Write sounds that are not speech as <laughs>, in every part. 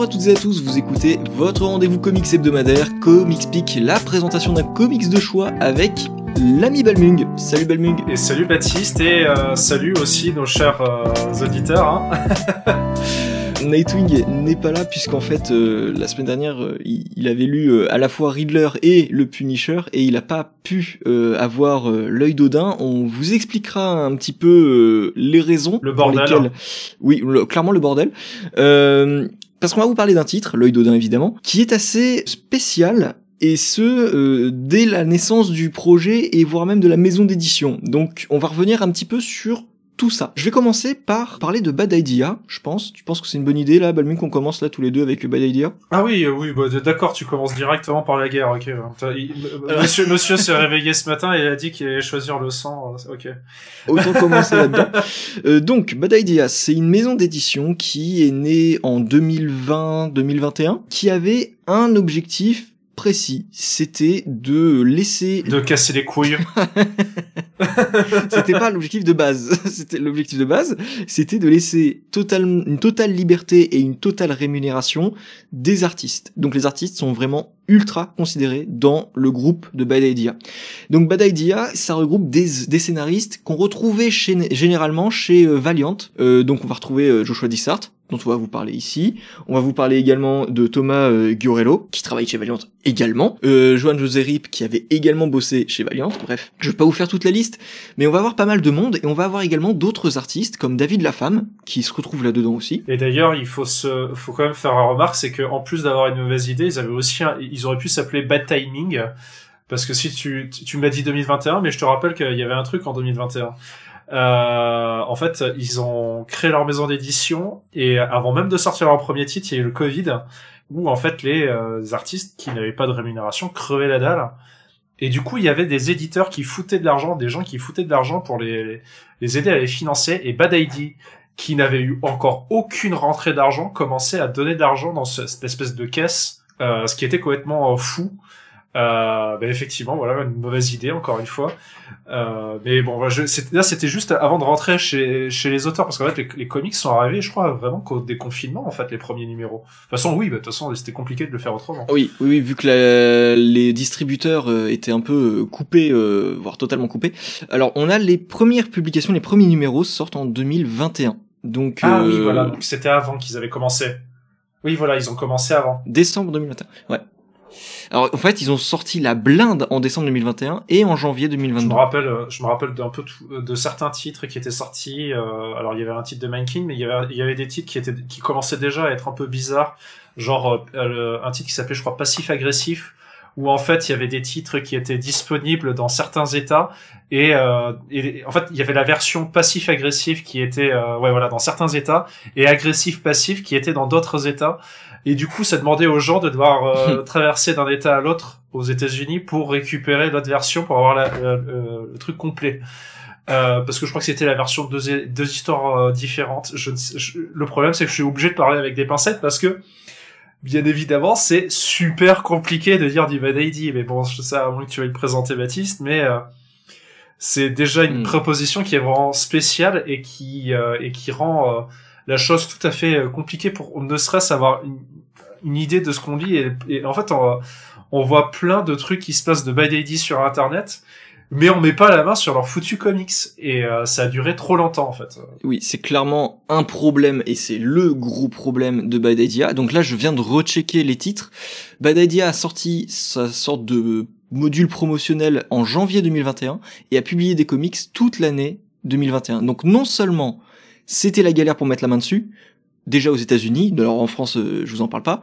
Bonjour à toutes et à tous, vous écoutez votre rendez-vous comics hebdomadaire, Comics Peak, la présentation d'un comics de choix avec l'ami Balmung. Salut Balmung. Et salut Baptiste, et euh, salut aussi nos chers euh, auditeurs. Hein. <laughs> Nightwing n'est pas là puisqu'en fait euh, la semaine dernière euh, il, avait lu euh, à la fois Riddler et le Punisher et il n'a pas pu avoir l'œil d'Odin. On vous expliquera un petit peu les raisons le bordel. Pour lesquelles... Oui, clairement le bordel. Parce qu'on va vous parler d'un titre, l'œil d'Odin évidemment, qui est assez spécial et ce dès la naissance du projet et voire même de la maison d'édition. Donc on va revenir un petit peu sur tout ça. Je vais commencer par parler de Bad Idea, je pense. Tu penses que c'est une bonne idée là, Balmung, qu'on commence là tous les deux avec Bad Idea? Ah oui, euh, oui, bah, d'accord, tu commences directement par la guerre, ok. <laughs> Monsieur, monsieur s'est réveillé ce matin et il a dit qu'il allait choisir le sang, euh, ok. Autant commencer là-dedans. <laughs> Euh, donc, Bad Idea, c'est une maison d'édition qui est née en 2020-2021, qui avait un objectif précis, c'était de laisser... De casser les couilles. <laughs> c'était pas l'objectif de base. <laughs> C'était l'objectif de base, c'était de laisser total, une totale liberté et une totale rémunération des artistes. Donc les artistes sont vraiment ultra considérés dans le groupe de Bad Idea. Donc Bad Idea, ça regroupe des, des scénaristes qu'on retrouvait chez, généralement chez euh, Valiant. Euh, donc on va retrouver euh, Joshua Dissart, dont on va vous parler ici. On va vous parler également de Thomas euh, Giorello, qui travaille chez Valiant également. Euh, Johan José Rip, qui avait également bossé chez Valiant. Bref, je vais pas vous faire toute la liste, mais on va avoir pas mal de monde et on va avoir également d'autres artistes comme David Lafemme, qui se retrouve là-dedans aussi. Et d'ailleurs, il faut se, faut quand même faire un remarque, c'est que en plus d'avoir une mauvaise idée, ils avaient aussi, ils auraient pu s'appeler Bad Timing. Parce que si tu, tu m'as dit 2021, mais je te rappelle qu'il y avait un truc en 2021. Euh, en fait, ils ont créé leur maison d'édition et avant même de sortir leur premier titre, il y a eu le Covid où en fait les euh, artistes qui n'avaient pas de rémunération crevaient la dalle. Et du coup, il y avait des éditeurs qui foutaient de l'argent, des gens qui foutaient de l'argent pour les, les aider à les financer. Et Bad ID, qui n'avait eu encore aucune rentrée d'argent, commençait à donner de l'argent dans cette espèce de caisse, euh, ce qui était complètement fou. Euh, ben effectivement, voilà, une mauvaise idée encore une fois. Euh, mais bon, je, là c'était juste avant de rentrer chez, chez les auteurs, parce qu'en fait les, les, comics sont arrivés, je crois vraiment qu'au déconfinement en fait les premiers numéros. De toute façon, oui, bah, de toute façon c'était compliqué de le faire autrement. Oui, oui, oui vu que les distributeurs euh, étaient un peu euh, coupés, euh, voire totalement coupés. Alors on a les premières publications, les premiers numéros sortent en 2021. Donc ah oui, voilà, donc c'était avant qu'ils avaient commencé. Oui, voilà, ils ont commencé avant. Décembre 2021. Ouais. Alors en fait, ils ont sorti la blinde en décembre 2021 et en janvier 2022. Je me rappelle, euh, je me rappelle d'un peu euh, de certains titres qui étaient sortis. Euh, alors il y avait un titre de Man mais il y avait, il y avait des titres qui étaient, qui commençaient déjà à être un peu bizarres. Genre un titre qui s'appelait, je crois, Passif Agressif, où en fait il y avait des titres qui étaient disponibles dans certains états et, et en fait il y avait la version passif agressif qui était ouais voilà dans certains états et agressif passif qui était dans d'autres états et du coup, ça demandait aux gens de devoir euh, <laughs> traverser d'un état à l'autre aux États-Unis pour récupérer l'autre version pour avoir la, le truc complet. Euh, parce que je crois que c'était la version de deux, deux histoires euh, différentes. Je, le problème, c'est que je suis obligé de parler avec des pincettes parce que, bien évidemment, c'est super compliqué de dire du Bad ID. Mais bon, je sais à moins que tu veuilles présenter Baptiste, mais euh, c'est déjà une hmm. proposition qui est vraiment spéciale et qui et qui rend la chose tout à fait compliquée pour ne serait-ce avoir une, une idée de ce qu'on lit et, en fait on, on, voit plein de trucs qui se passent de Bad ID sur internet mais on met pas la main sur leur foutu comics et euh, ça a duré trop longtemps en fait. Oui, c'est clairement un problème et c'est le gros problème de Bad Idea. Donc là, je viens de rechecker les titres. Bad Idea a sorti sa sorte de module promotionnel en janvier 2021 et a publié des comics toute l'année 2021. Donc non seulement c'était la galère pour mettre la main dessus, déjà aux États-Unis, alors en France, euh, je vous en parle pas,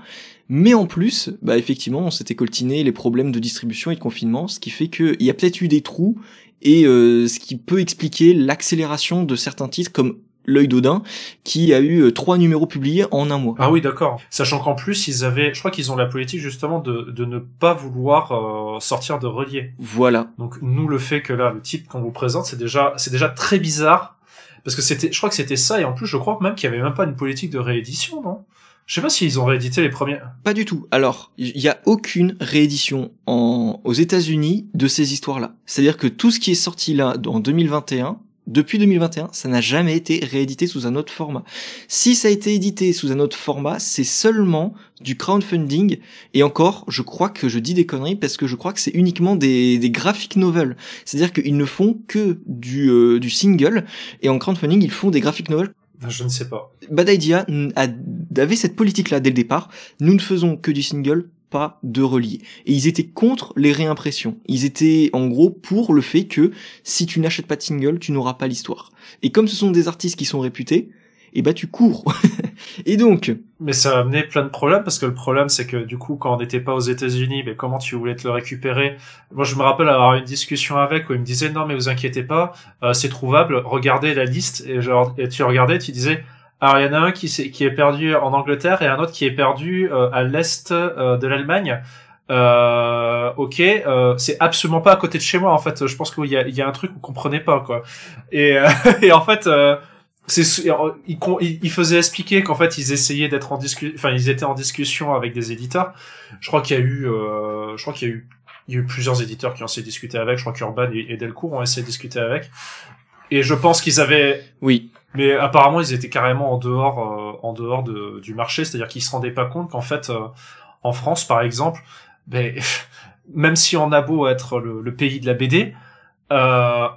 mais en plus, bah effectivement, on s'était coltiné les problèmes de distribution et de confinement, ce qui fait qu'il y a peut-être eu des trous et euh, ce qui peut expliquer l'accélération de certains titres comme L'œil d'Odin, qui a eu euh, trois numéros publiés en un mois. Ah oui, d'accord. Sachant qu'en plus, ils avaient, je crois qu'ils ont la politique justement de, de ne pas vouloir sortir de relié. Voilà. Donc nous, le fait que là, le titre qu'on vous présente, c'est déjà, c'est déjà très bizarre parce que c'était, je crois que c'était ça, et en plus, je crois même qu'il y avait même pas une politique de réédition, non? Je sais pas s'ils ont réédité les premiers. Pas du tout. Alors, il y a aucune réédition en, aux États-Unis de ces histoires-là. C'est-à-dire que tout ce qui est sorti là, en 2021, depuis 2021, ça n'a jamais été réédité sous un autre format. Si ça a été édité sous un autre format, c'est seulement du crowdfunding. Et encore, je crois que je dis des conneries parce que je crois que c'est uniquement des, des graphic novels. C'est-à-dire qu'ils ne font que du, euh, du single. Et en crowdfunding, ils font des graphic novels je ne sais pas. Bad Idea avait cette politique-là dès le départ. Nous ne faisons que du single, pas de relier. Et ils étaient contre les réimpressions. Ils étaient en gros pour le fait que si tu n'achètes pas de single, tu n'auras pas l'histoire. Et comme ce sont des artistes qui sont réputés, et eh bah ben, tu cours. <laughs> et donc. Mais ça a amené plein de problèmes parce que le problème c'est que du coup quand on n'était pas aux États-Unis, mais comment tu voulais te le récupérer? Moi je me rappelle avoir une discussion avec où il me disait non mais vous inquiétez pas, euh, c'est trouvable, regardez la liste et genre et tu regardais, tu disais alors il y en a un qui, est, qui est perdu en Angleterre et un autre qui est perdu euh, à l'est euh, de l'Allemagne. Euh, ok, euh, c'est absolument pas à côté de chez moi en fait. Je pense qu'il y a, il y a un truc qu'on comprenait pas quoi. Et, <laughs> et en fait, c'est il, il, faisait expliquer qu'en fait ils essayaient d'être en discussion, enfin ils étaient en discussion avec des éditeurs. Je crois qu'il y a eu, je crois qu'il y a eu il y a eu plusieurs éditeurs qui ont essayé de discuter avec. Je crois qu'Urban et Delcourt ont essayé de discuter avec. Et je pense qu'ils avaient. Oui. Mais apparemment, ils étaient carrément en dehors, euh, en dehors de, du marché, c'est-à-dire qu'ils se rendaient pas compte qu'en fait, euh, en France, par exemple, ben, <laughs> même si on a beau être le, pays de la BD, euh,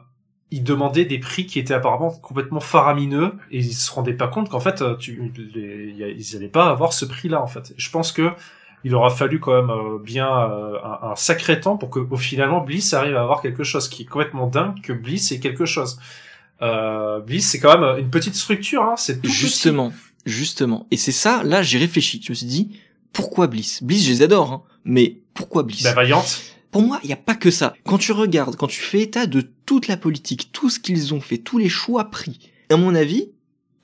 ils demandaient des prix qui étaient apparemment complètement faramineux et ils se rendaient pas compte qu'en fait, tu, ils allaient pas avoir ce prix-là en fait. je pense que il aura fallu quand même bien un, un, sacré temps pour que au finalement Bliss arrive à avoir quelque chose qui est complètement dingue que Bliss est quelque chose. Euh, Bliss, c'est quand même une petite structure, hein, c'est tout Justement, justement. Et c'est ça, là, j'ai réfléchi. Je me suis dit, pourquoi Bliss? Bliss, je les adore, hein, mais pourquoi Bliss? La Vaillante pour moi, il n'y a pas que ça. Quand tu regardes, quand tu fais état de toute la politique, tout ce qu'ils ont fait, tous les choix pris, à mon avis,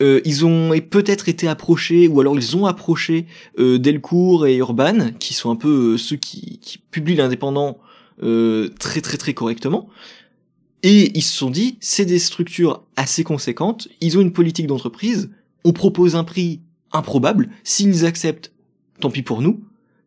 euh, ils ont peut-être été approchés, ou alors ils ont approché euh, Delcourt et Urban, qui sont un peu euh, ceux qui, qui publient l'indépendant très très très correctement. Et ils se sont dit, c'est des structures assez conséquentes, ils ont une politique d'entreprise, on propose un prix improbable, s'ils acceptent, tant pis pour nous,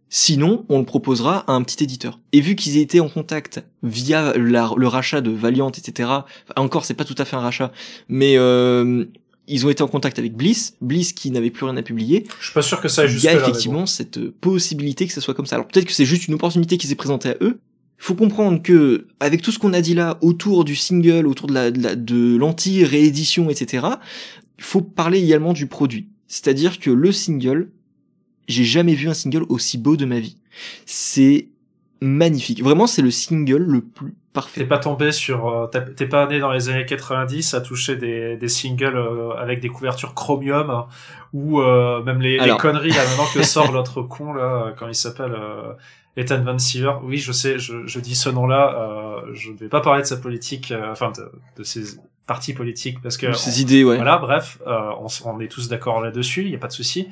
sinon on le proposera à un petit éditeur. Et vu qu'ils étaient en contact via le rachat de Valiant, etc., encore c'est pas tout à fait un rachat, mais euh, ils ont été en contact avec Bliss, Bliss qui n'avait plus rien à publier. Je suis pas sûr que ça. Il y a effectivement cette possibilité que ça soit comme ça. Alors peut-être que c'est juste une opportunité qui s'est présentée à eux, faut comprendre que avec tout ce qu'on a dit là autour du single, autour de la de l'anti-réédition, etc., il faut parler également du produit. C'est-à-dire que le single, j'ai jamais vu un single aussi beau de ma vie. C'est magnifique. Vraiment, c'est le single le plus parfait. T'es pas tombé sur, euh, t'es pas né dans les années 90 à toucher des, des singles euh, avec des couvertures chromium ou euh, même les, les, conneries là maintenant que sort <laughs> l'autre con là, quand il s'appelle Ethan Van Siever, oui, je sais, je, je dis ce nom-là. Euh, je ne vais pas parler de sa politique, euh, enfin de, de, ses partis politiques, parce que ses idées, ouais. Voilà, bref, euh, on, on, est tous d'accord là-dessus, il n'y a pas de souci.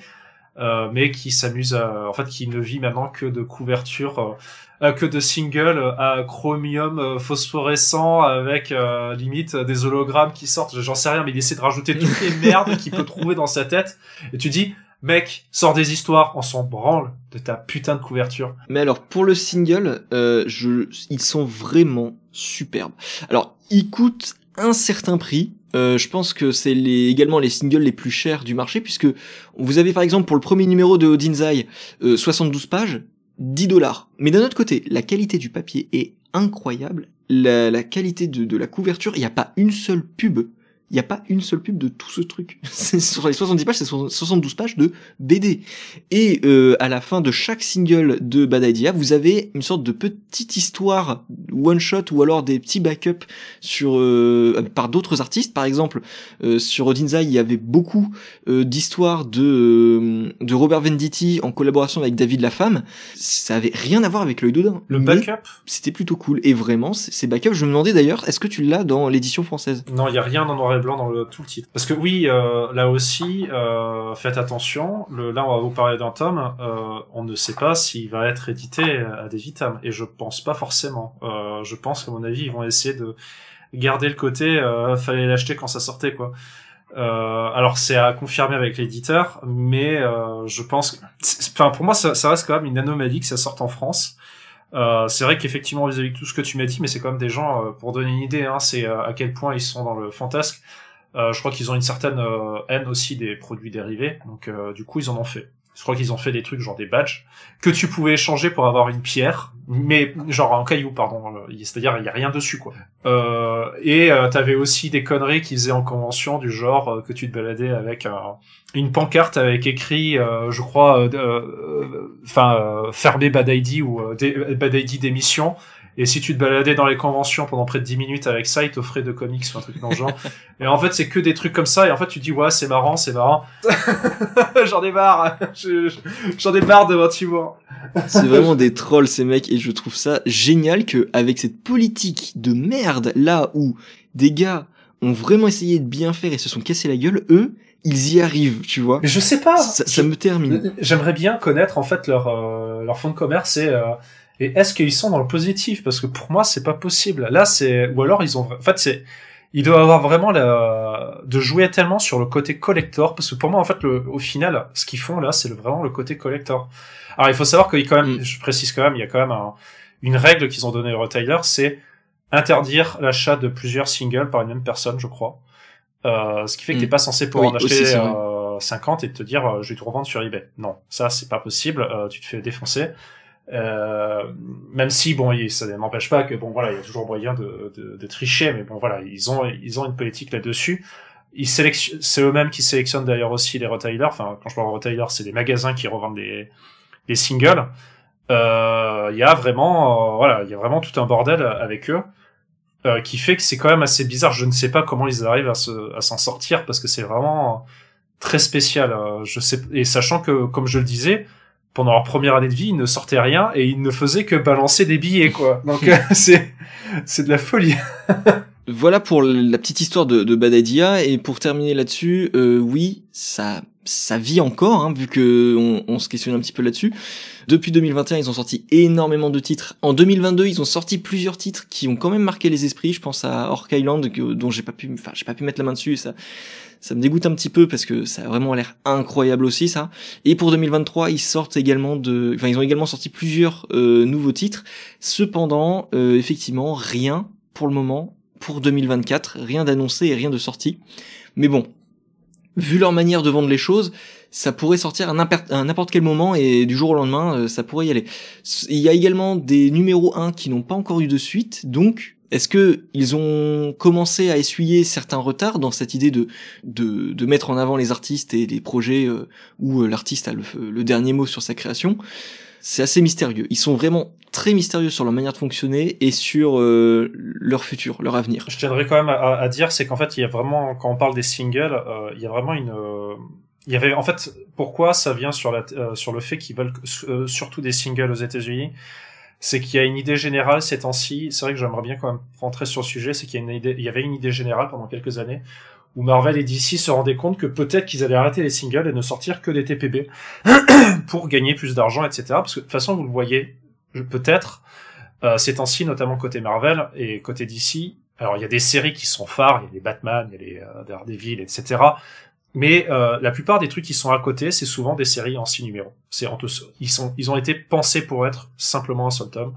Euh, mais qui s'amuse, en fait, qui ne vit maintenant que de couverture, euh, que de singles à chromium phosphorescent avec limite des hologrammes qui sortent. J'en sais rien, mais il essaie de rajouter toutes les <laughs> merdes qu'il peut trouver dans sa tête. Et tu dis, Mec, sors des histoires, on s'en branle de ta putain de couverture. Mais alors, pour le single, euh, je, ils sont vraiment superbes. Alors, ils coûtent un certain prix. Euh, je pense que c'est les, également les singles les plus chers du marché, puisque vous avez par exemple pour le premier numéro de Odinzai euh, 72 pages, 10 dollars. Mais d'un autre côté, la qualité du papier est incroyable. La, qualité de, de la couverture, il n'y a pas une seule pub il n'y a pas une seule pub de tout ce truc. <laughs> sur les 70 pages, c'est 72 pages de BD. Et euh, à la fin de chaque single de Bad Idea, vous avez une sorte de petite histoire one shot ou alors des petits backups sur euh, par d'autres artistes. Par exemple, euh, sur Odinza, il y avait beaucoup euh, d'histoires de euh, de Robert Venditti en collaboration avec David Lafemme. Ça avait rien à voir avec l'œil d'Odin. Le backup, c'était plutôt cool. Et vraiment, ces backups, je me demandais d'ailleurs, est-ce que tu l'as dans l'édition française? Non, il y a rien dans noir blanc dans tout le titre. Parce que oui, euh, là aussi, euh, faites attention. Là, on va vous parler d'un tome. Euh, on ne sait pas s'il va être édité à des Vitam. Et je pense pas forcément. Je pense qu'à mon avis, ils vont essayer de garder le côté fallait l'acheter quand ça sortait, quoi. Alors c'est à confirmer avec l'éditeur, mais je pense, enfin pour moi ça, reste quand même une anomalie que ça sorte en France. Euh, c'est vrai qu'effectivement vis-à-vis de tout ce que tu m'as dit, mais c'est quand même des gens, euh, pour donner une idée, hein, c'est euh, à quel point ils sont dans le fantasque. Euh, je crois qu'ils ont une certaine haine aussi des produits dérivés, donc du coup ils en ont fait. Je crois qu'ils ont fait des trucs genre des badges que tu pouvais échanger pour avoir une pierre, mais genre un caillou, pardon. C'est-à-dire il y a rien dessus quoi. Euh, et euh, t'avais aussi des conneries qu'ils faisaient en convention du genre euh, que tu te baladais avec une pancarte avec écrit, euh, je crois, enfin fermé Bad ID ou Bad ID d'émission et si tu te baladais dans les conventions pendant près de 10 minutes avec ça, ils t'offraient de comics ou un truc dans le genre. <laughs> et en fait, c'est que des trucs comme ça. Et en fait, tu dis, ouais, c'est marrant, c'est marrant. <laughs> J'en ai marre. <laughs> J'en ai marre de votre humour. C'est vraiment des trolls, ces mecs. Et je trouve ça génial que, avec cette politique de merde, là où des gars ont vraiment essayé de bien faire et se sont cassés la gueule, eux, ils y arrivent, tu vois. Mais je sais pas. Ça, me termine. J'aimerais bien connaître en fait leur euh, leur fond de commerce et euh, et est-ce qu'ils sont dans le positif? Parce que pour moi, c'est pas possible. Là, c'est ou alors ils ont. En fait, c'est ils doivent avoir vraiment la... de jouer tellement sur le côté collector parce que pour moi en fait le... au final ce qu'ils font là c'est vraiment le côté collector. Alors il faut savoir qu'il quand même mm. je précise quand même il y a quand même une règle qu'ils ont donnée aux retailers c'est interdire l'achat de plusieurs singles par une même personne je crois. Euh, ce qui fait que tu t'es mm. pas censé pouvoir en acheter euh, 50 et te dire euh, je vais te revendre sur eBay. Non ça c'est pas possible euh, tu te fais défoncer euh, même si bon, ça n'empêche pas que bon voilà, il y a toujours moyen de, de, de, tricher, mais bon voilà, ils ont ils ont une politique là-dessus. Ils sélectionnent, c'est eux-mêmes qui sélectionnent d'ailleurs aussi les retailers. Enfin, quand je parle de retailers, c'est les magasins qui revendent des des singles. Euh, il y a vraiment euh, voilà, il y a vraiment tout un bordel avec eux. Euh, qui fait que c'est quand même assez bizarre. Je ne sais pas comment ils arrivent à se, à s'en sortir parce que c'est vraiment très spécial. je sais et sachant que comme je le disais, pendant leur première année de vie, ils ne sortaient rien et ils ne faisaient que balancer des billets, quoi. <laughs> Donc <laughs> c'est c'est de la folie. <laughs> voilà pour la petite histoire de, de Badadia et pour terminer là-dessus, euh, oui, ça ça vit encore, hein, vu que on, on, se questionne un petit peu là-dessus. Depuis 2021, ils ont sorti énormément de titres. En 2022, ils ont sorti plusieurs titres qui ont quand même marqué les esprits. Je pense à Orc Island, dont j'ai pas pu, enfin, j'ai pas pu mettre la main dessus. Ça, ça me dégoûte un petit peu parce que ça a vraiment l'air incroyable aussi ça. Et pour 2023, ils sortent également de, enfin ils ont également sorti plusieurs euh, nouveaux titres. Cependant, euh, effectivement, rien pour le moment pour 2024, rien d'annoncé et rien de sorti. Mais bon, vu leur manière de vendre les choses, ça pourrait sortir à n'importe quel moment et du jour au lendemain, euh, ça pourrait y aller. Il y a également des numéros 1 qui n'ont pas encore eu de suite, donc est-ce que ils ont commencé à essuyer certains retards dans cette idée de mettre en avant les artistes et les projets euh, où euh, l'artiste a le, dernier mot sur sa création? C'est assez mystérieux. Ils sont vraiment très mystérieux sur leur manière de fonctionner et sur euh, leur futur, leur avenir. Je tiendrais quand même à, dire, c'est qu'en fait, il y a vraiment, quand on parle des singles, il y a vraiment une il y avait en fait pourquoi ça vient sur la sur le fait qu'ils veulent surtout des singles aux États-Unis? C'est qu'il y a une idée générale ces temps-ci. C'est vrai que j'aimerais bien quand même rentrer sur le sujet. C'est qu'il y, y avait une idée générale pendant quelques années où Marvel et DC se rendaient compte que peut-être qu'ils allaient arrêter les singles et ne sortir que des TPB <clears throat> pour gagner plus d'argent, etc. Parce que de toute façon, vous le voyez, peut-être euh, ces temps-ci, notamment côté Marvel et côté DC. Alors il y a des séries qui sont phares, il y a les Batman, il y a les euh, Daredevil, etc. Mais euh, la plupart des trucs qui sont à côté, c'est souvent des séries en six numéros. C'est ils sont, ils ont été pensés pour être simplement un seul tome,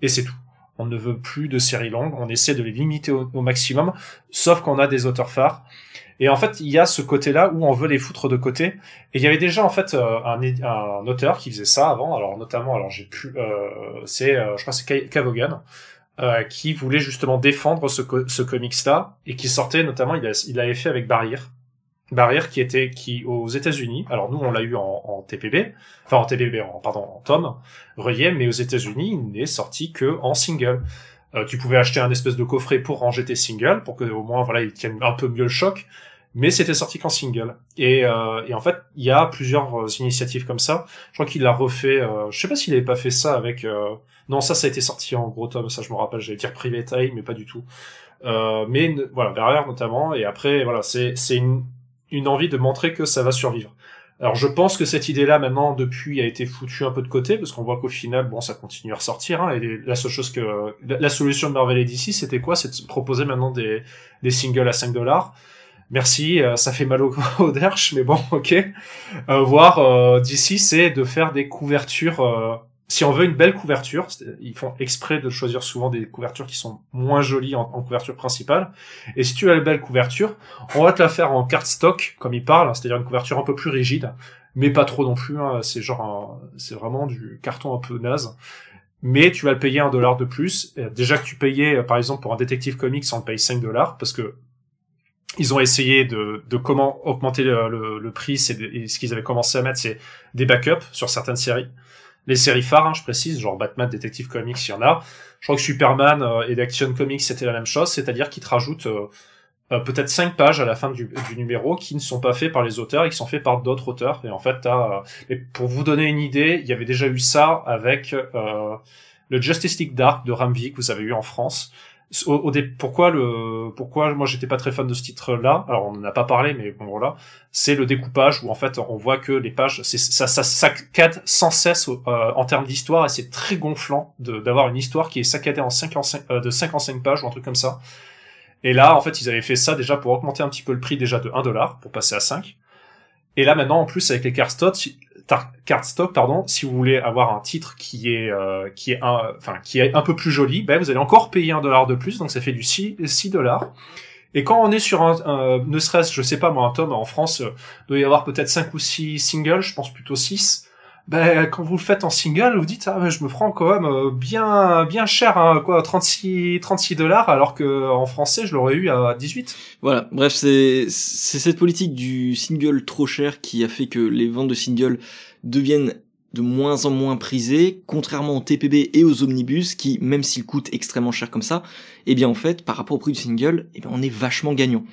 et c'est tout. On ne veut plus de séries longues, on essaie de les limiter au, maximum, sauf qu'on a des auteurs phares. Et en fait, il y a ce côté-là où on veut les foutre de côté. Et il y avait déjà en fait euh, un, auteur qui faisait ça avant. Alors notamment, alors j'ai pu, euh, c'est, euh, je crois, c'est Cavogan. Qui voulait justement défendre ce, ce comics-là et qui sortait notamment, il, a, il avait fait avec Barrière, barrière qui était qui aux États-Unis. Alors nous on l'a eu en, en, TPB, enfin en TPB, en, pardon en tome relié, mais aux États-Unis il n'est sorti que en single. Euh, tu pouvais acheter un espèce de coffret pour ranger tes singles pour que au moins voilà ils tiennent un peu mieux le choc. Mais c'était sorti qu'en single. Et, euh, et en fait, il y a plusieurs euh, initiatives comme ça. Je crois qu'il l'a refait. Euh, je sais pas s'il avait pas fait ça avec. Euh, non, ça, ça a été sorti en gros tome. Ça, je me rappelle. J'allais dire Private Eye, mais pas du tout. Euh, mais voilà, derrière notamment. Et après, voilà, c'est c'est une une envie de montrer que ça va survivre. Alors je pense que cette idée-là maintenant depuis a été foutue un peu de côté parce qu'on voit qu'au final bon ça continue à ressortir hein, et la seule chose que la, solution de Marvel et DC c'était quoi? C'est de proposer maintenant des, des singles à 5 dollars. Merci, euh, ça fait mal au, <laughs> au derche mais bon ok. Euh, voir euh, DC c'est de faire des couvertures euh, si on veut une belle couverture, ils font exprès de choisir souvent des couvertures qui sont moins jolies en, couverture principale. Et si tu as une belle couverture, on va te la faire en cardstock, comme il parle, c'est-à-dire une couverture un peu plus rigide, mais pas trop non plus. Hein. c'est genre, c'est vraiment du carton un peu naze. Mais tu vas le payer un dollar de plus. déjà que tu payais, par exemple, pour un détective comics, on le paye 5 dollars parce que ils ont essayé de, comment augmenter le, le, prix. C'est ce qu'ils avaient commencé à mettre, c'est des backups sur certaines séries. Les séries phares, hein, je précise, genre Batman, Detective Comics, il y en a. Je crois que Superman euh, et Action Comics, c'était la même chose, c'est-à-dire qu'ils te rajoutent euh, euh, peut-être cinq pages à la fin du, numéro qui ne sont pas faits par les auteurs et qui sont faits par d'autres auteurs. Et en fait, t'as, et pour vous donner une idée, il y avait déjà eu ça avec le Justice League Dark de Ramvi que vous avez eu en France pourquoi le pourquoi moi j'étais pas très fan de ce titre là alors on en a pas parlé mais bon voilà. C'est le découpage où en fait on voit que les pages ça saccade sans cesse euh, en termes d'histoire et c'est très gonflant d'avoir une histoire qui est saccadée en 5 en 5, euh, de 5 en 5 pages ou un truc comme ça. Et là en fait ils avaient fait ça déjà pour augmenter un petit peu le prix déjà de 1 dollar pour passer à 5 et là maintenant en plus avec les cardstock cardstock pardon si vous voulez avoir un titre qui est euh, qui est un enfin qui est un peu plus joli ben vous allez encore payer un dollar de plus donc ça fait du 6 6 dollars. Et quand on est sur un, ne serait-ce je sais pas moi un tome en France euh, doit y avoir peut-être 5 ou 6 singles je pense plutôt 6 ben quand vous le faites en single vous dites ah je me prends quand même euh, bien bien cher hein, quoi 36 36 dollars alors que en français je l'aurais eu à 18 voilà bref c'est c'est cette politique du single trop cher qui a fait que les ventes de singles deviennent de moins en moins prisées, contrairement aux TPB et aux omnibus qui, même s'ils coûtent extrêmement cher comme ça, eh bien en fait, par rapport au prix du single, eh bien on est vachement gagnant.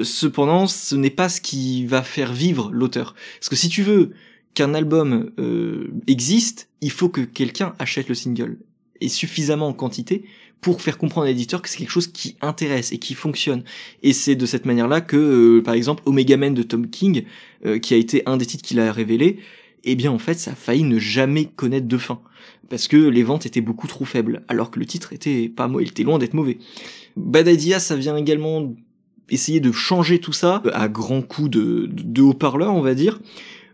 Cependant, ce n'est pas ce qui va faire vivre l'auteur. Parce que si tu veux qu'un album euh, existe, il faut que quelqu'un achète le single et suffisamment en quantité pour faire comprendre à l'éditeur que c'est quelque chose qui intéresse et qui fonctionne. Et c'est de cette manière-là que, euh, par exemple, Omega Man de Tom King, euh, qui a été un des titres qu'il a révélé, eh bien en fait ça a failli ne jamais connaître de fin. Parce que les ventes étaient beaucoup trop faibles, alors que le titre était pas il était loin d'être mauvais. Bad Idea, ça vient également essayer de changer tout ça à grands coups de, de, haut-parleur, on va dire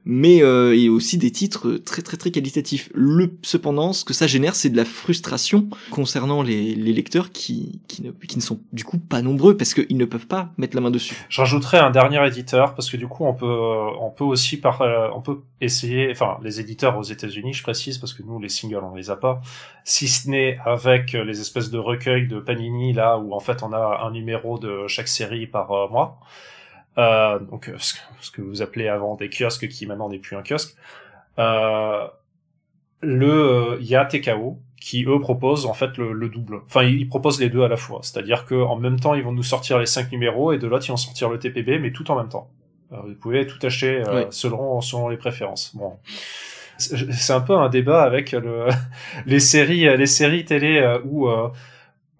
mais euh, a aussi des titres très très très qualitatifs. Le cependant, ce que ça génère, c'est de la frustration concernant les, les lecteurs qui, qui ne, qui ne sont du coup pas nombreux parce qu'ils ne peuvent pas mettre la main dessus. Je rajouterais un dernier éditeur parce que du coup on peut on peut aussi par on peut essayer, enfin les éditeurs aux États-Unis, je précise parce que nous les singles on les a pas, si ce n'est avec les espèces de recueils de Panini là où en fait on a un numéro de chaque série par euh, mois. Euh, donc euh, ce que, vous appelez avant des kiosques qui maintenant n'est plus un kiosque. Euh, le il y a TKO qui eux proposent en fait le, double. Enfin ils, proposent les deux à la fois, c'est-à-dire que en même temps ils vont nous sortir les cinq numéros et de l'autre ils vont sortir le TPB mais tout en même temps. vous pouvez tout acheter selon selon les préférences. Bon c'est un peu un débat avec le, <laughs> les séries les séries télé où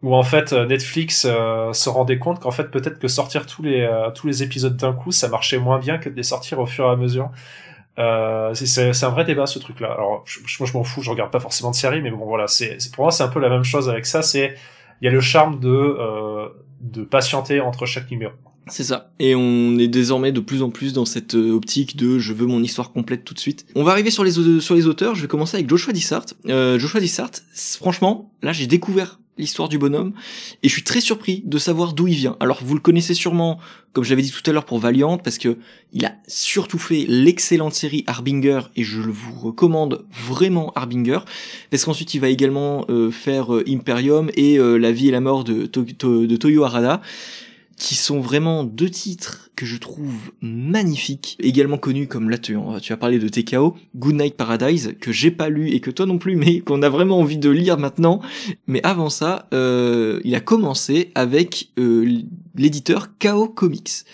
où en fait euh, Netflix euh, se rendait compte qu'en fait peut-être que sortir tous les euh, tous les épisodes d'un coup ça marchait moins bien que de les sortir au fur et à mesure. c'est un vrai débat ce truc-là. Alors je, moi je m'en fous, je regarde pas forcément de séries, mais bon voilà, c'est pour moi c'est un peu la même chose avec ça. C'est il y a le charme de de patienter entre chaque numéro. C'est ça. Et on est désormais de plus en plus dans cette optique de je veux mon histoire complète tout de suite. On va arriver sur les, auteurs. Je vais commencer avec Joshua Dissart. Euh, Joshua Dissart, franchement, là j'ai découvert l'histoire du bonhomme et je suis très surpris de savoir d'où il vient. Alors vous le connaissez sûrement, comme je l'avais dit tout à l'heure pour Valiant, parce que il a surtout fait l'excellente série Harbinger et je vous recommande vraiment Harbinger, parce qu'ensuite il va également euh, faire euh, Imperium et euh, La vie et la mort de, de Toyo Harada qui sont vraiment deux titres que je trouve magnifiques, également connus comme là tu, tu as parlé de TKO, Good Night Paradise, que j'ai pas lu et que toi non plus, <laughs> mais qu'on a vraiment envie de lire maintenant. Mais avant ça, euh, il a commencé avec euh, l'éditeur KO Comics.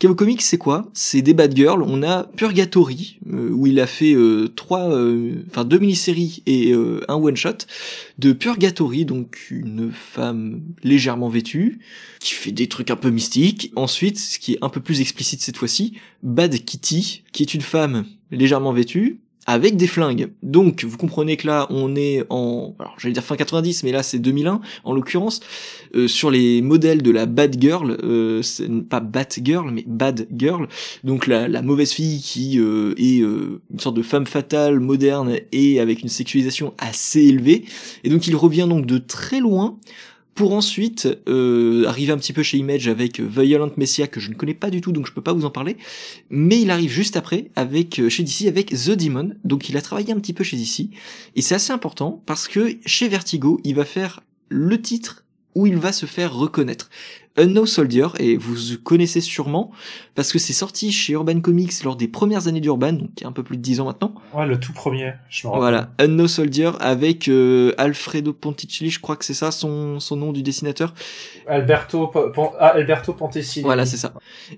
KO Comics, c'est quoi? C'est des bad girls. On a Purgatory, euh, où il a fait euh, trois, euh, enfin deux mini-séries et un one-shot de Purgatory, donc une femme légèrement vêtue, qui fait des trucs un peu mystiques. Ensuite, ce qui est un peu plus explicite cette fois-ci, Bad Kitty, qui est une femme légèrement vêtue, avec des flingues. Donc, vous comprenez que là, on est en, alors j'allais dire fin 90, mais là c'est 2001 en l'occurrence, euh, sur les modèles de la Bad Girl, euh, pas Bad Girl, mais Bad Girl, donc la, la mauvaise fille qui euh, est euh, une sorte de femme fatale, moderne et avec une sexualisation assez élevée. Et donc il revient donc de très loin pour ensuite euh, arriver un petit peu chez Image avec Violent Messiah que je ne connais pas du tout donc je peux pas vous en parler. Mais il arrive juste après avec euh, chez DC avec The Demon. Donc il a travaillé un petit peu chez DC et c'est assez important parce que chez Vertigo il va faire le titre où il va se faire reconnaître Unknown Soldier, et vous connaissez sûrement, parce que c'est sorti chez Urban Comics lors des premières années d'Urban, donc il y a un peu plus de 10 ans maintenant. Ouais, le tout premier, je me rappelle. Voilà, Unknown Soldier avec euh, Alfredo Ponticelli, je crois que c'est ça son, son nom du dessinateur. Alberto, Pon- ah, Alberto Ponticini. Voilà, c'est ça.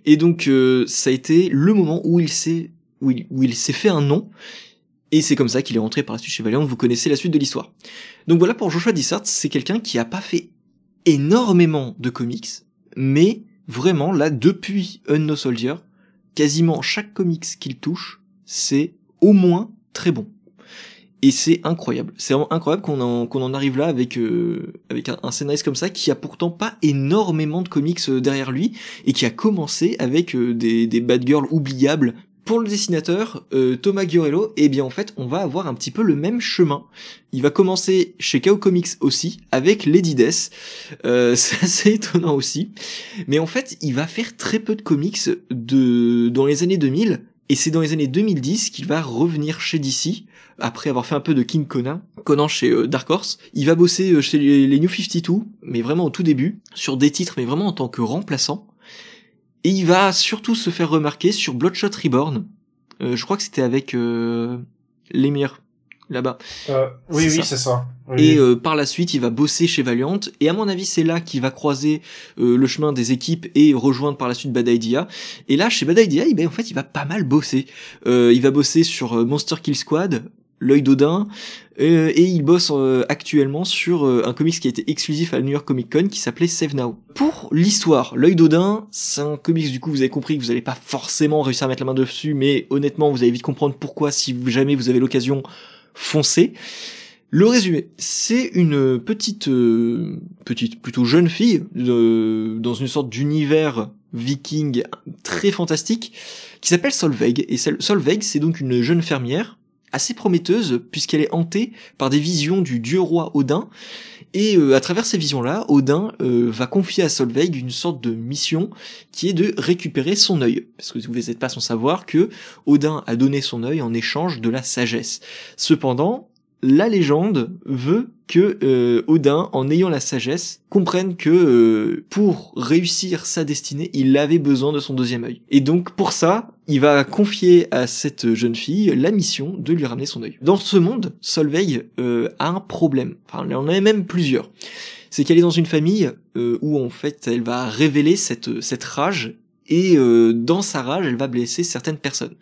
Et donc euh, ça a été le moment où il s'est où il, où il s'est fait un nom. Et c'est comme ça qu'il est rentré par la suite chez Valiant, vous connaissez la suite de l'histoire. Donc voilà, pour Joshua Dissart, c'est quelqu'un qui a pas fait énormément de comics, mais vraiment là, depuis Unknown Soldier, quasiment chaque comics qu'il touche, c'est au moins très bon. Et c'est incroyable. C'est incroyable qu'on en, arrive là avec, euh, un, scénariste comme ça qui a pourtant pas énormément de comics euh, derrière lui et qui a commencé avec euh, des bad girls oubliables. Pour le dessinateur, euh, Thomas Giorello, eh bien en fait, on va avoir un petit peu le même chemin. Il va commencer chez Chaos Comics aussi, avec Lady Death. Euh, <laughs> c'est assez étonnant aussi. Mais en fait, il va faire très peu de comics de, dans les années 2000. Et c'est dans les années 2010 qu'il va revenir chez DC, après avoir fait un peu de King Conan, Conan chez euh, Dark Horse. Il va bosser euh, chez les, les New 52, mais vraiment au tout début, sur des titres, mais vraiment en tant que remplaçant. Et il va surtout se faire remarquer sur Bloodshot Reborn. Euh, je crois que c'était avec euh, l'émir là-bas. Euh, oui, oui, c'est ça. Oui, Et oui. euh, par la suite, il va bosser chez Valiant. Et à mon avis, c'est là qu'il va croiser euh, le chemin des équipes et rejoindre par la suite Bad Idea. Et là, chez Bad Idea, eh ben, en fait, il va pas mal bosser. Euh, il va bosser sur Monster Kill Squad, L'œil d'Odin, euh, et il bosse euh, actuellement sur euh, un comics qui a été exclusif à New York Comic Con qui s'appelait Save Now. Pour l'histoire, L'œil d'Odin, c'est un comics du coup vous avez compris que vous n'allez pas forcément réussir à mettre la main dessus, mais honnêtement vous allez vite comprendre pourquoi si jamais vous avez l'occasion, foncez. Le résumé, c'est une petite, euh, petite, plutôt jeune fille dans une sorte d'univers viking très fantastique qui s'appelle Solveig. Et Solveig, c'est donc une jeune fermière assez prometteuse puisqu'elle est hantée par des visions du dieu roi Odin. Et euh, à travers ces visions-là, Odin euh, va confier à Solveig une sorte de mission qui est de récupérer son œil. Parce que vous n'êtes pas sans savoir que Odin a donné son œil en échange de la sagesse. Cependant, la légende veut que euh, Odin, en ayant la sagesse, comprenne que euh, pour réussir sa destinée, il avait besoin de son deuxième œil. Et donc pour ça, il va confier à cette jeune fille la mission de lui ramener son œil. Dans ce monde, Solveig euh, a un problème. Enfin, elle en a même plusieurs. C'est qu'elle est dans une famille euh, où en fait, elle va révéler cette cette rage et euh, dans sa rage, elle va blesser certaines personnes.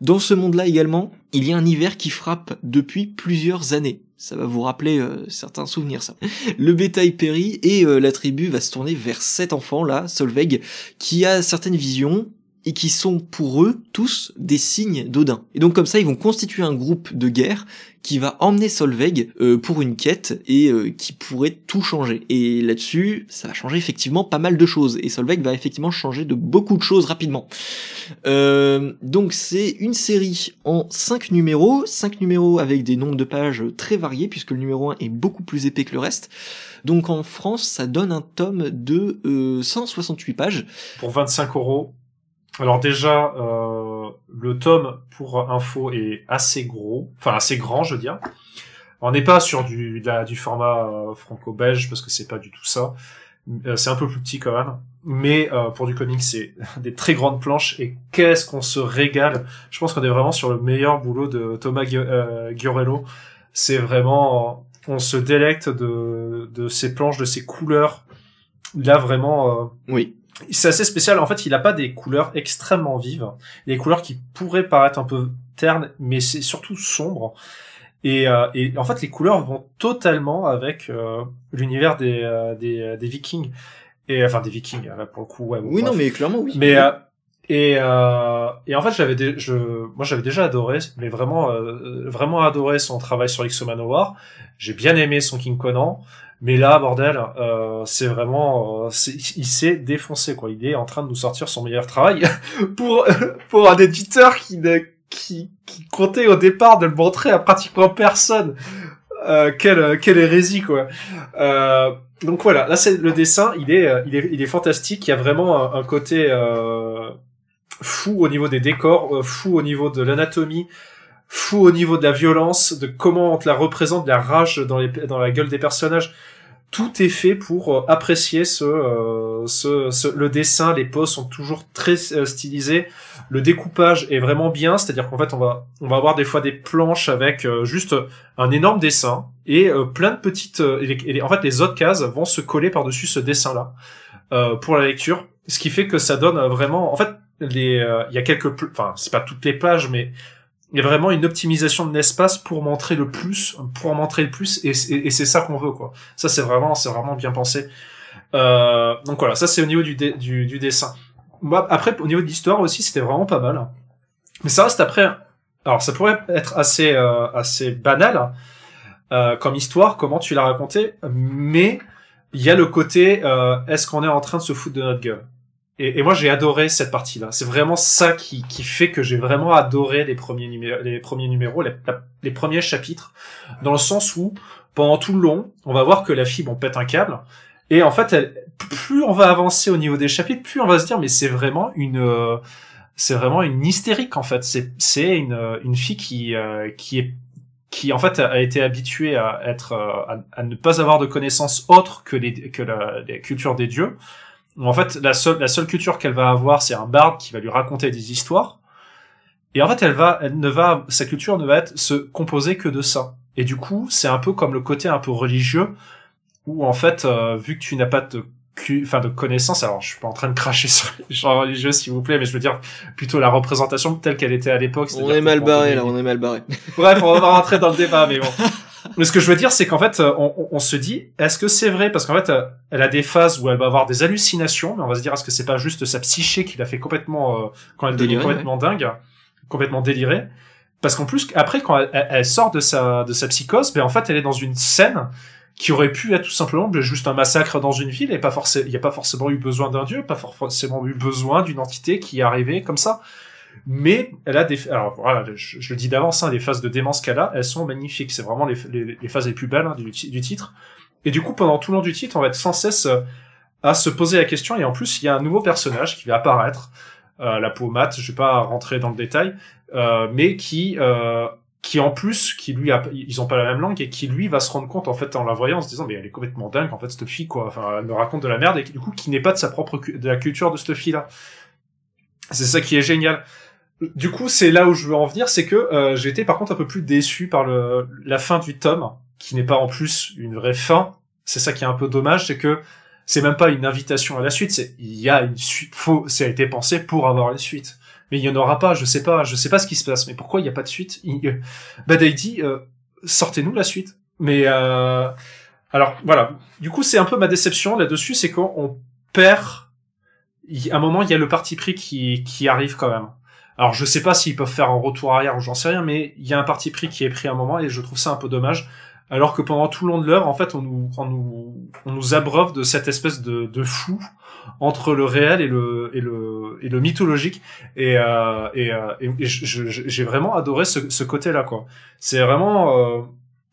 Dans ce monde-là également, il y a un hiver qui frappe depuis plusieurs années. Ça va vous rappeler euh, certains souvenirs, ça. Le bétail périt et euh, la tribu va se tourner vers cet enfant-là, Solveig, qui a certaines visions et qui sont pour eux tous des signes d'Odin. Et donc comme ça, ils vont constituer un groupe de guerre qui va emmener Solveig euh, pour une quête et euh, qui pourrait tout changer. Et là-dessus, ça va changer effectivement pas mal de choses. Et Solveig va effectivement changer de beaucoup de choses rapidement. Euh, donc c'est une série en 5 numéros, 5 numéros avec des nombres de pages très variés puisque le numéro 1 est beaucoup plus épais que le reste. Donc en France, ça donne un tome de euh, 168 pages. Pour 25 euros. Alors déjà, euh, le tome pour info est assez gros, enfin assez grand, je veux. On n'est pas sur du, format euh, franco-belge parce que c'est pas du tout ça. Euh, c'est un peu plus petit quand même, mais pour du comic c'est <laughs> des très grandes planches et qu'est-ce qu'on se régale? Je pense qu'on est vraiment sur le meilleur boulot de Thomas Giorello. C'est vraiment, on se délecte de, de ces planches, de ces couleurs. Là vraiment. Oui. C'est assez spécial. En fait, il a pas des couleurs extrêmement vives. Des couleurs qui pourraient paraître un peu ternes, mais c'est surtout sombre. Et, euh, et en fait, les couleurs vont totalement avec euh, l'univers des, euh, des, euh, des Vikings. Et enfin, des Vikings, là, pour le coup. Ouais, bon, Oui, bref. non, mais clairement, oui. Mais euh, Et, euh, et en fait, j'avais, je, moi, j'avais déjà adoré, mais vraiment, euh, vraiment adoré son travail sur X Manowar. J'ai bien aimé son King Conan, mais là, bordel, euh, c'est vraiment, euh, il s'est défoncé quoi. Il est en train de nous sortir son meilleur travail <laughs> pour <laughs> pour un éditeur qui ne, qui, qui comptait au départ de le montrer à pratiquement personne. Euh, quelle quelle hérésie quoi. Euh, donc voilà, là c'est le dessin, il est euh, il est il est fantastique. Il y a vraiment un, un côté fou au niveau des décors, fou au niveau de l'anatomie, fou au niveau de la violence, de comment on te la représente, de la rage dans les dans la gueule des personnages. Tout est fait pour euh, apprécier ce, euh, ce, ce- le dessin, les poses sont toujours très euh, stylisées, le découpage est vraiment bien, c'est-à-dire qu'en fait on va on va avoir des fois des planches avec euh, juste un énorme dessin et plein de petites et les- et les- en fait les autres cases vont se coller par-dessus ce dessin là euh, pour la lecture, ce qui fait que ça donne vraiment en fait les il y a quelques enfin c'est pas toutes les pages mais il y a vraiment une optimisation de l'espace pour montrer le plus, pour montrer le plus, et, c'est- ça qu'on veut, quoi. Ça, c'est vraiment, c'est vraiment bien pensé. Euh, donc voilà, ça c'est au niveau du, du, du dessin. Moi, après, au niveau de l'histoire aussi, c'était vraiment pas mal. Mais ça reste après. Alors, ça pourrait être assez, euh, assez banal euh, comme histoire, comment tu l'as raconté, mais il y a le côté, euh, est-ce qu'on est en train de se foutre de notre gueule? Et, moi, j'ai adoré cette partie-là. C'est vraiment ça qui, qui fait que j'ai vraiment adoré les premiers numéros, les premiers numéros, les, premiers chapitres, dans le sens où pendant tout le long, on va voir que la fille, on pète un câble. Et en fait, elle, plus on va avancer au niveau des chapitres, plus on va se dire, mais c'est vraiment une, euh, c'est vraiment une hystérique en fait. C'est, une, euh, une fille qui, euh, qui est, qui en fait a été habituée à être, euh, à, à ne pas avoir de connaissances autres que les, que la, les cultures des dieux. En fait, la seule, la seule culture qu'elle va avoir, c'est un barde qui va lui raconter des histoires. Et en fait, elle va, elle ne va, sa culture ne va être se composer que de ça. Et du coup, c'est un peu comme le côté un peu religieux, où en fait, euh, vu que tu n'as pas de, enfin de connaissances, alors je suis pas en train de cracher <laughs> sur les gens religieux, s'il vous plaît, mais je veux dire plutôt la représentation telle qu'elle était à l'époque. On est mal barré là, on est mal barré. Bref, on va rentrer dans le débat, mais bon. <laughs> Mais ce que je veux dire, c'est qu'en fait, euh, on, on- on se dit, est-ce que c'est vrai? Parce qu'en fait, euh, elle a des phases où elle va avoir des hallucinations, mais on va se dire, est-ce que c'est pas juste sa psyché qui l'a fait complètement, euh, quand elle devient complètement dingue, complètement délirée? Parce qu'en plus, après, quand elle, sort de sa, de sa psychose, ben en fait, elle est dans une scène qui aurait pu être tout simplement ben, juste un massacre dans une ville et pas forcément, il n'y a pas forcément eu besoin d'un dieu, pas for- forcément eu besoin d'une entité qui est arrivée comme ça mais elle a des alors voilà je, je le dis d'avance hein, les phases de démence qu'elle a elles sont magnifiques. C'est vraiment les, les, les phases les plus belles hein, du, du titre. Et du coup pendant tout le long du titre on va être sans cesse euh, à se poser la question. Et en plus il y a un nouveau personnage qui va apparaître euh, la peau mate. Je vais pas rentrer dans le détail euh, mais qui euh, qui en plus qui lui a, ils ont pas la même langue et qui lui va se rendre compte en fait en la voyant en se disant mais elle est complètement dingue en fait cette fille quoi. Enfin elle me raconte de la merde et du coup qui n'est pas de sa propre de la culture de cette fille là c'est ça qui est génial du coup, c'est là où je veux en venir, c'est que euh, j'ai été par contre un peu plus déçu par le, la fin du tome, qui n'est pas en plus une vraie fin. C'est ça qui est un peu dommage, c'est que c'est même pas une invitation à la suite. C'est il y a une suite. Faut, ça a été pensé pour avoir une suite, mais il y en aura pas. Je sais pas, je sais pas ce qui se passe. Mais pourquoi il y a pas de suite? Il, euh, dit euh, sortez-nous la suite. Mais euh, alors voilà. Du coup, c'est un peu ma déception là-dessus, c'est qu'on on perd. il- À un moment, il y a le parti pris qui qui arrive quand même. Alors je sais pas s'ils peuvent faire un retour arrière ou j'en sais rien, mais il y a un parti pris qui est pris à un moment et je trouve ça un peu dommage. Alors que pendant tout le long de l'œuvre, en fait, on nous, on nous, on nous abreuve de cette espèce de, de flou entre le réel et le, et le, et le mythologique. Et, euh, et, euh, et- et j'ai vraiment adoré ce, ce côté-là, quoi. C'est vraiment. euh,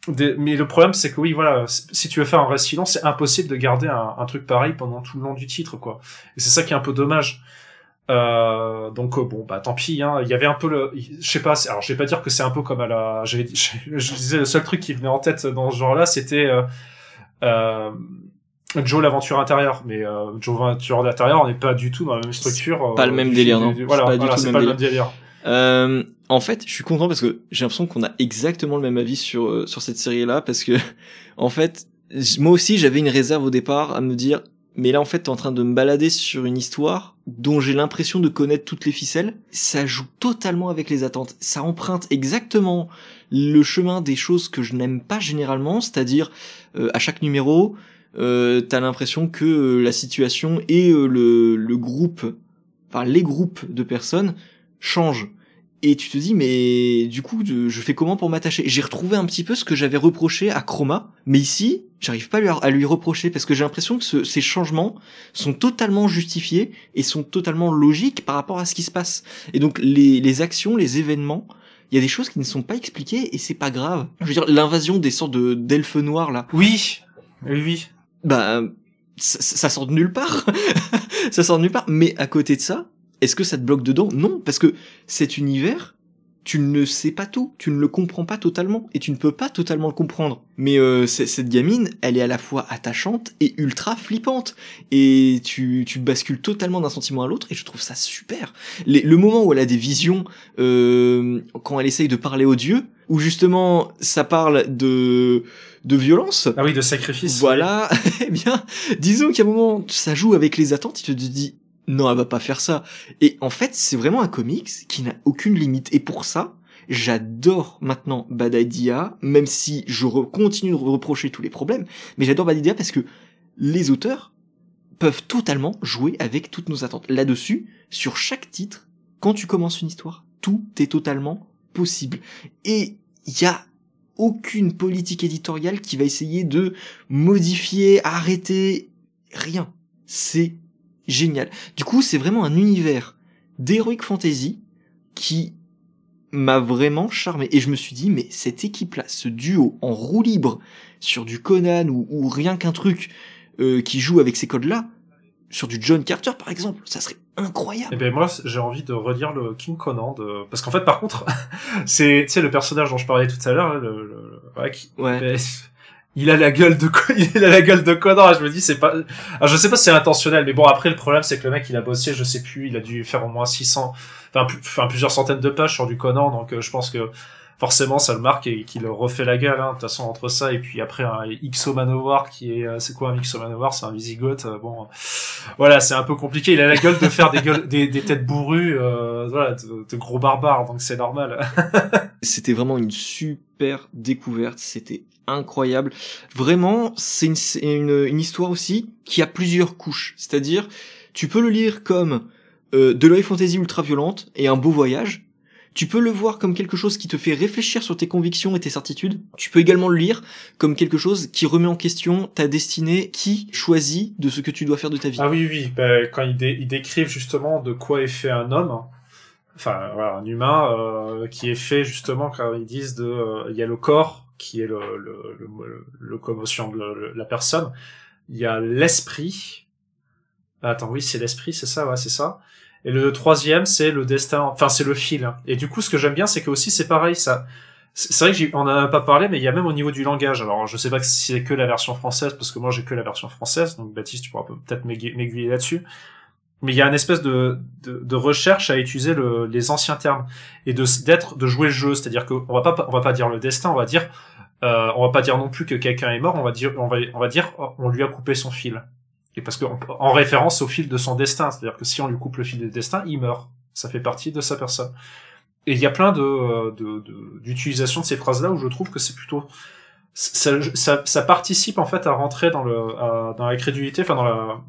des- mais le problème, c'est que oui, voilà, si tu veux faire un récit long, c'est impossible de garder un, un truc pareil pendant tout le long du titre, quoi. Et c'est ça qui est un peu dommage. Euh, donc euh, bon bah tant pis hein. Il y avait un peu le je sais pas alors je vais pas dire que c'est un peu comme à la <laughs> je, disais le seul truc qui venait en tête dans ce genre là c'était euh, euh, Joe l'aventure intérieure. Mais euh, Joe l'aventure intérieure on n'est pas du tout dans la même structure pas le même délire, non. du- C'est voilà, pas du voilà pas même le même délire. Euh, en fait, je suis content parce que j'ai l'impression qu'on a exactement le même avis sur sur cette série-là parce que <laughs> en fait, moi aussi j'avais une réserve au départ à me dire mais là en fait t'es en train de me balader sur une histoire dont j'ai l'impression de connaître toutes les ficelles. Ça joue totalement avec les attentes. Ça emprunte exactement le chemin des choses que je n'aime pas généralement, c'est-à-dire euh, à chaque numéro, euh, t'as l'impression que euh, la situation et euh, le, le groupe enfin les groupes de personnes changent. Et tu te dis, mais du coup, je fais comment pour m'attacher? J'ai retrouvé un petit peu ce que j'avais reproché à Chroma, mais ici, j'arrive pas à lui, reprocher parce que j'ai l'impression que ces changements sont totalement justifiés et sont totalement logiques par rapport à ce qui se passe. Et donc, les, les actions, les événements, il y a des choses qui ne sont pas expliquées et c'est pas grave. Je veux dire, l'invasion des sortes de d'elfes noirs là. Oui, oui, oui. Bah, ça, ça sort de nulle part. <laughs> ça sort de nulle part. Mais à côté de ça, est-ce que ça te bloque dedans Non, parce que cet univers, tu ne sais pas tout, tu ne le comprends pas totalement, et tu ne peux pas totalement le comprendre. Mais euh, cette gamine, elle est à la fois attachante et ultra flippante, et tu, tu bascules totalement d'un sentiment à l'autre, et je trouve ça super. le moment où elle a des visions, euh, quand elle essaye de parler aux dieux, où justement ça parle de de violence. Ah oui, de sacrifice. Voilà. <laughs> eh bien, disons qu'à un moment ça joue avec les attentes, tu te dis non, elle va pas faire ça. Et en fait, c'est vraiment un comics qui n'a aucune limite. Et pour ça, j'adore maintenant Bad Idea, même si je continue de reprocher tous les problèmes, mais j'adore Bad Idea parce que les auteurs peuvent totalement jouer avec toutes nos attentes. Là-dessus, sur chaque titre, quand tu commences une histoire, tout est totalement possible. Et il y a aucune politique éditoriale qui va essayer de modifier, arrêter, rien. C'est génial. Du coup, c'est vraiment un univers d'heroic fantasy qui m'a vraiment charmé. Et je me suis dit, mais cette équipe-là, ce duo en roue libre sur du Conan ou, rien qu'un truc euh, qui joue avec ces codes-là, sur du John Carter par exemple, ça serait incroyable. Et eh ben moi j'ai envie de redire le King Conan de... parce qu'en fait par contre <laughs> c'est tu sais le personnage dont je parlais tout à l'heure le, le... Ouais, ouais. <laughs> Il a la gueule de <laughs> il a la gueule de Conan. Je me dis c'est pas, je sais pas si c'est intentionnel, mais bon après le problème c'est que le mec il a bossé, je sais plus, il a dû faire au moins 600, enfin, plusieurs centaines de pages sur du Conan, donc euh, je pense que forcément ça le marque et qu'il refait la gueule. Hein, de toute façon entre ça et puis après un Xo Manowar qui est, euh, c'est quoi un Xo Manowar C'est un Visigoth. Euh, bon, voilà, c'est un peu compliqué. Il a la gueule de faire des des, des têtes bourrues, voilà, de, de gros barbares, donc c'est normal. <laughs> C'était vraiment une super découverte. C'était incroyable. Vraiment, c'est une, une, histoire aussi qui a plusieurs couches. C'est-à-dire, tu peux le lire comme euh, de l'œil fantasy ultra violente et un beau voyage. Tu peux le voir comme quelque chose qui te fait réfléchir sur tes convictions et tes certitudes. Tu peux également le lire comme quelque chose qui remet en question ta destinée, qui choisit de ce que tu dois faire de ta vie. Ah oui, oui, bah, quand ils, décrivent justement de quoi est fait un homme, enfin voilà, un humain euh, qui est fait justement quand ils disent de, euh, il y a le corps, qui est le, le, le, le commotion de la personne. Il y a l'esprit. Attends, oui, c'est l'esprit, c'est ça, ouais, c'est ça. Et le troisième, c'est le destin, enfin, c'est le fil. Et du coup, ce que j'aime bien, c'est que aussi, c'est pareil, ça. C'est vrai que on en a pas parlé, mais il y a même au niveau du langage. Alors, je sais pas si c'est que la version française, parce que moi, j'ai que la version française. Donc, Baptiste, tu pourras peut-être m'aiguiller là-dessus mais il y a une espèce de, de, de recherche à utiliser le, les anciens termes et de d'être de jouer le jeu. C'est-à-dire qu'on va pas on va pas dire le destin on va dire euh, on va pas dire non plus que quelqu'un est mort on va dire on va on va dire on lui a coupé son fil. Et parce que en référence au fil de son destin. C'est-à-dire que si on lui coupe le fil du destin il meurt. Ça fait partie de sa personne. Et il y a plein de d'utilisation de, ces phrases là où je trouve que c'est plutôt ça, ça, ça, participe en fait à rentrer dans le dans la crédulité enfin dans la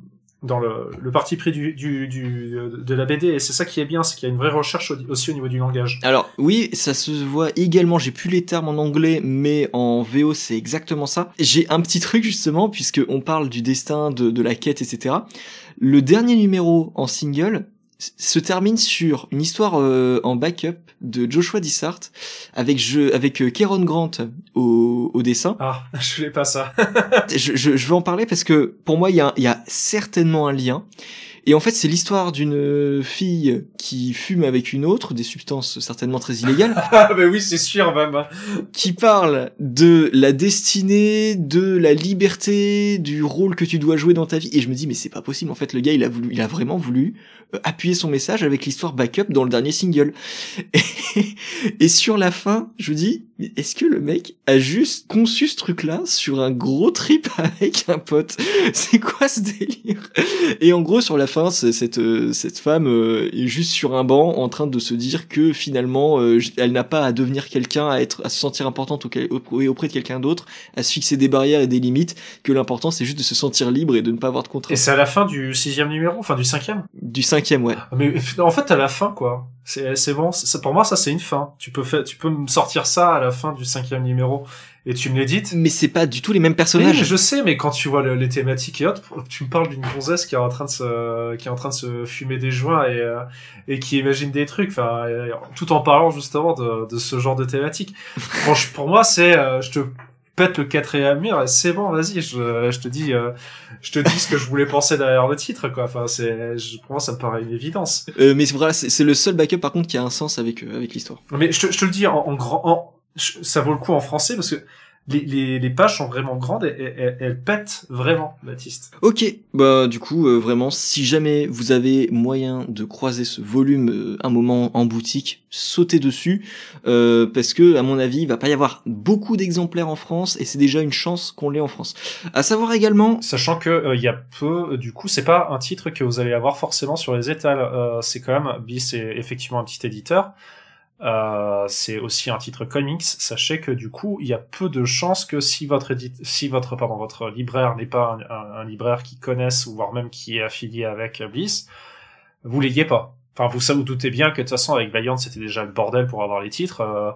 dans le, le parti pris du, du, du, de la BD et c'est ça qui est bien c'est qu'il y a une vraie recherche aussi au niveau du langage. Alors oui ça se voit également j'ai plus les termes en anglais mais en VO c'est exactement ça. J'ai un petit truc justement puisque on parle du destin de, de la quête etc le dernier numéro en single se termine sur une histoire euh, en backup de Joshua Dissart avec je, avec euh, Keron Grant au, au dessin. Ah, <laughs> je voulais pas ça. je, je, je, veux en parler parce que pour moi il y a, y a certainement un lien. Et en fait, c'est l'histoire d'une fille qui fume avec une autre, des substances certainement très illégales. <laughs> ah bah oui, c'est sûr même. Hein. Qui parle de la destinée, de la liberté, du rôle que tu dois jouer dans ta vie. Et je me dis, mais c'est pas possible. En fait, le gars, il a voulu, il a vraiment voulu euh, appuyer son message avec l'histoire backup dans le dernier single. <laughs> Et, sur la fin, je me dis, est-ce que le mec a juste conçu ce truc-là sur un gros trip <laughs> avec un pote? C'est quoi ce délire? Et en gros, sur la fin fin, cette euh, cette femme euh, est juste sur un banc en train de se dire que finalement, euh, elle n'a pas à devenir quelqu'un, à être, à se sentir importante auprès de quelqu'un d'autre, à se fixer des barrières et des limites. Que l'important, c'est juste de se sentir libre et de ne pas avoir de contraintes. Et c'est à la fin du sixième numéro, enfin du cinquième? Du cinquième, ouais. Mais en fait, à la fin, quoi. C'est c'est bon. pour moi, ça c'est une fin. Tu peux faire, tu peux me sortir ça à la fin du cinquième numéro et tu me l'édites. Mais c'est pas du tout les mêmes personnages. je sais, mais quand tu vois les thématiques et autres, <laughs> tu me parles d'une gonzesse qui est en train de se, qui est en train de se fumer des joints et, euh, et qui imagine des trucs, enfin, tout en parlant justement de, de ce genre de thématique. <laughs> Franchement, pour moi, c'est, euh, je te pète le quatrième mur, c'est bon, vas-y, je, je te dis, euh, je te dis ce que je voulais penser derrière le titre, quoi. Enfin, c'est, pour moi, ça me paraît une évidence. Euh, mais voilà, c'est le seul backup par contre qui a un sens avec avec l'histoire. Mais je te, je te le dis en, en grand, en, ça vaut le coup en français parce que les, les, les pages sont vraiment grandes et, elles, elles pètent vraiment, Baptiste. Ok, bah du coup, euh, vraiment, si jamais vous avez moyen de croiser ce volume euh, un moment en boutique, sautez dessus, euh, parce que à mon avis, il va pas y avoir beaucoup d'exemplaires en France et c'est déjà une chance qu'on l'ait en France. À savoir également, sachant que il y a peu, du coup, c'est pas un titre que vous allez avoir forcément sur les étals. c'est quand même, Bis est effectivement un petit éditeur. Euh, c'est aussi un titre comics. Sachez que du coup, il y a peu de chances que si votre si votre pardon votre libraire n'est pas un, libraire qui connaisse ou voire même qui est affilié avec Bliss, vous l'ayez pas. Enfin, vous ça vous doutez bien que de toute façon avec Valiant c'était déjà le bordel pour avoir les titres. Euh,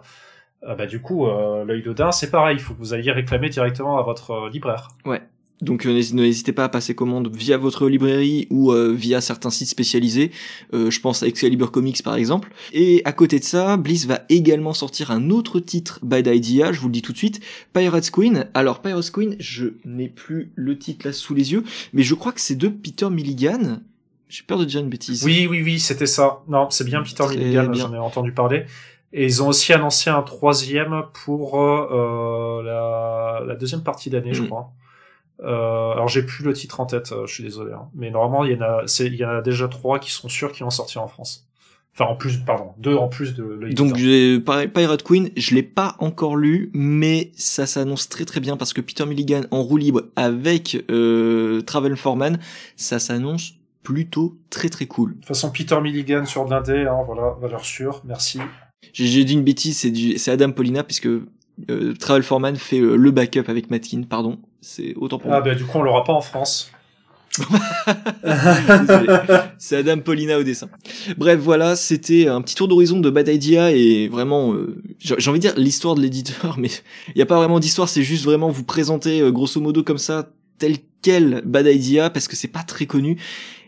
euh, bah du coup, l'œil d'Odin c'est pareil. Il faut que vous alliez réclamer directement à votre libraire. Ouais. Donc euh, n'hésitez pas à passer commande via votre librairie ou euh, via certains sites spécialisés. Euh, je pense à Excalibur Comics par exemple. Et à côté de ça, Bliss va également sortir un autre titre Bad Idea, je vous le dis tout de suite, Pirates Queen. Alors Pirates Queen, je n'ai plus le titre là sous les yeux, mais je crois que c'est de Peter Milligan. J'ai peur de dire une bêtise. Oui, oui, oui, c'était ça. Non, c'est bien Peter Milligan, j'en ai entendu parler. Et ils ont aussi annoncé un troisième pour la, la, deuxième partie d'année, je mm. crois. Euh, alors j'ai plus le titre en tête, euh, je suis désolé, hein. mais normalement il y en a, il y en a déjà trois qui sont sûrs qui vont sortir en France. Enfin en plus, pardon, deux en plus de. Le Donc Pirate Queen, je l'ai pas encore lu, mais ça s'annonce très très bien parce que Peter Milligan en roue libre avec euh, Travel Foreman, ça s'annonce plutôt très très cool. De toute façon, Peter Milligan sur l'indé, hein, voilà, valeur sûre, merci. J'ai dit une bêtise, c'est du, c'est Adam Polina puisque euh, Travel Foreman fait euh, le backup avec Matkin, pardon. C'est autant pour Ah bah du coup on l'aura pas en France. <laughs> c'est Adam Paulina au dessin. Bref, voilà, c'était un petit tour d'horizon de Bad Idea et vraiment, euh, j'ai envie de dire l'histoire de l'éditeur, <laughs> mais il n'y a pas vraiment d'histoire, c'est juste vraiment vous présenter grosso modo comme ça tel quel Bad Idea parce que c'est pas très connu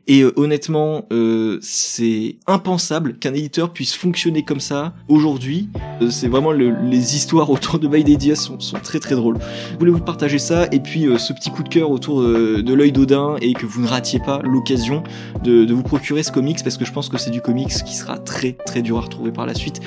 et euh, honnêtement, euh, c'est impensable qu'un éditeur puisse fonctionner comme ça aujourd'hui. Euh, c'est vraiment les histoires autour de By Idea sont, sont, très très drôles. Voulez-vous partager ça et puis ce petit coup de cœur autour de l'œil d'Odin et que vous ne ratiez pas l'occasion de, de vous procurer ce comics parce que je pense que c'est du comics qui sera très très dur à retrouver par la suite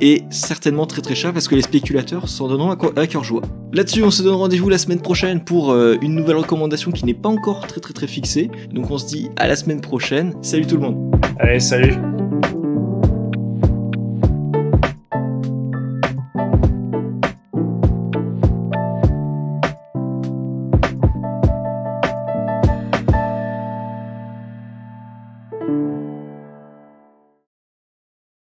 et certainement très très cher parce que les spéculateurs s'en donneront à cœur joie. Là-dessus, on se donne rendez-vous la semaine prochaine pour une nouvelle recommandation qui n'est pas encore très très très fixée. Donc on se dit à la semaine prochaine. Salut tout le monde. Allez, salut.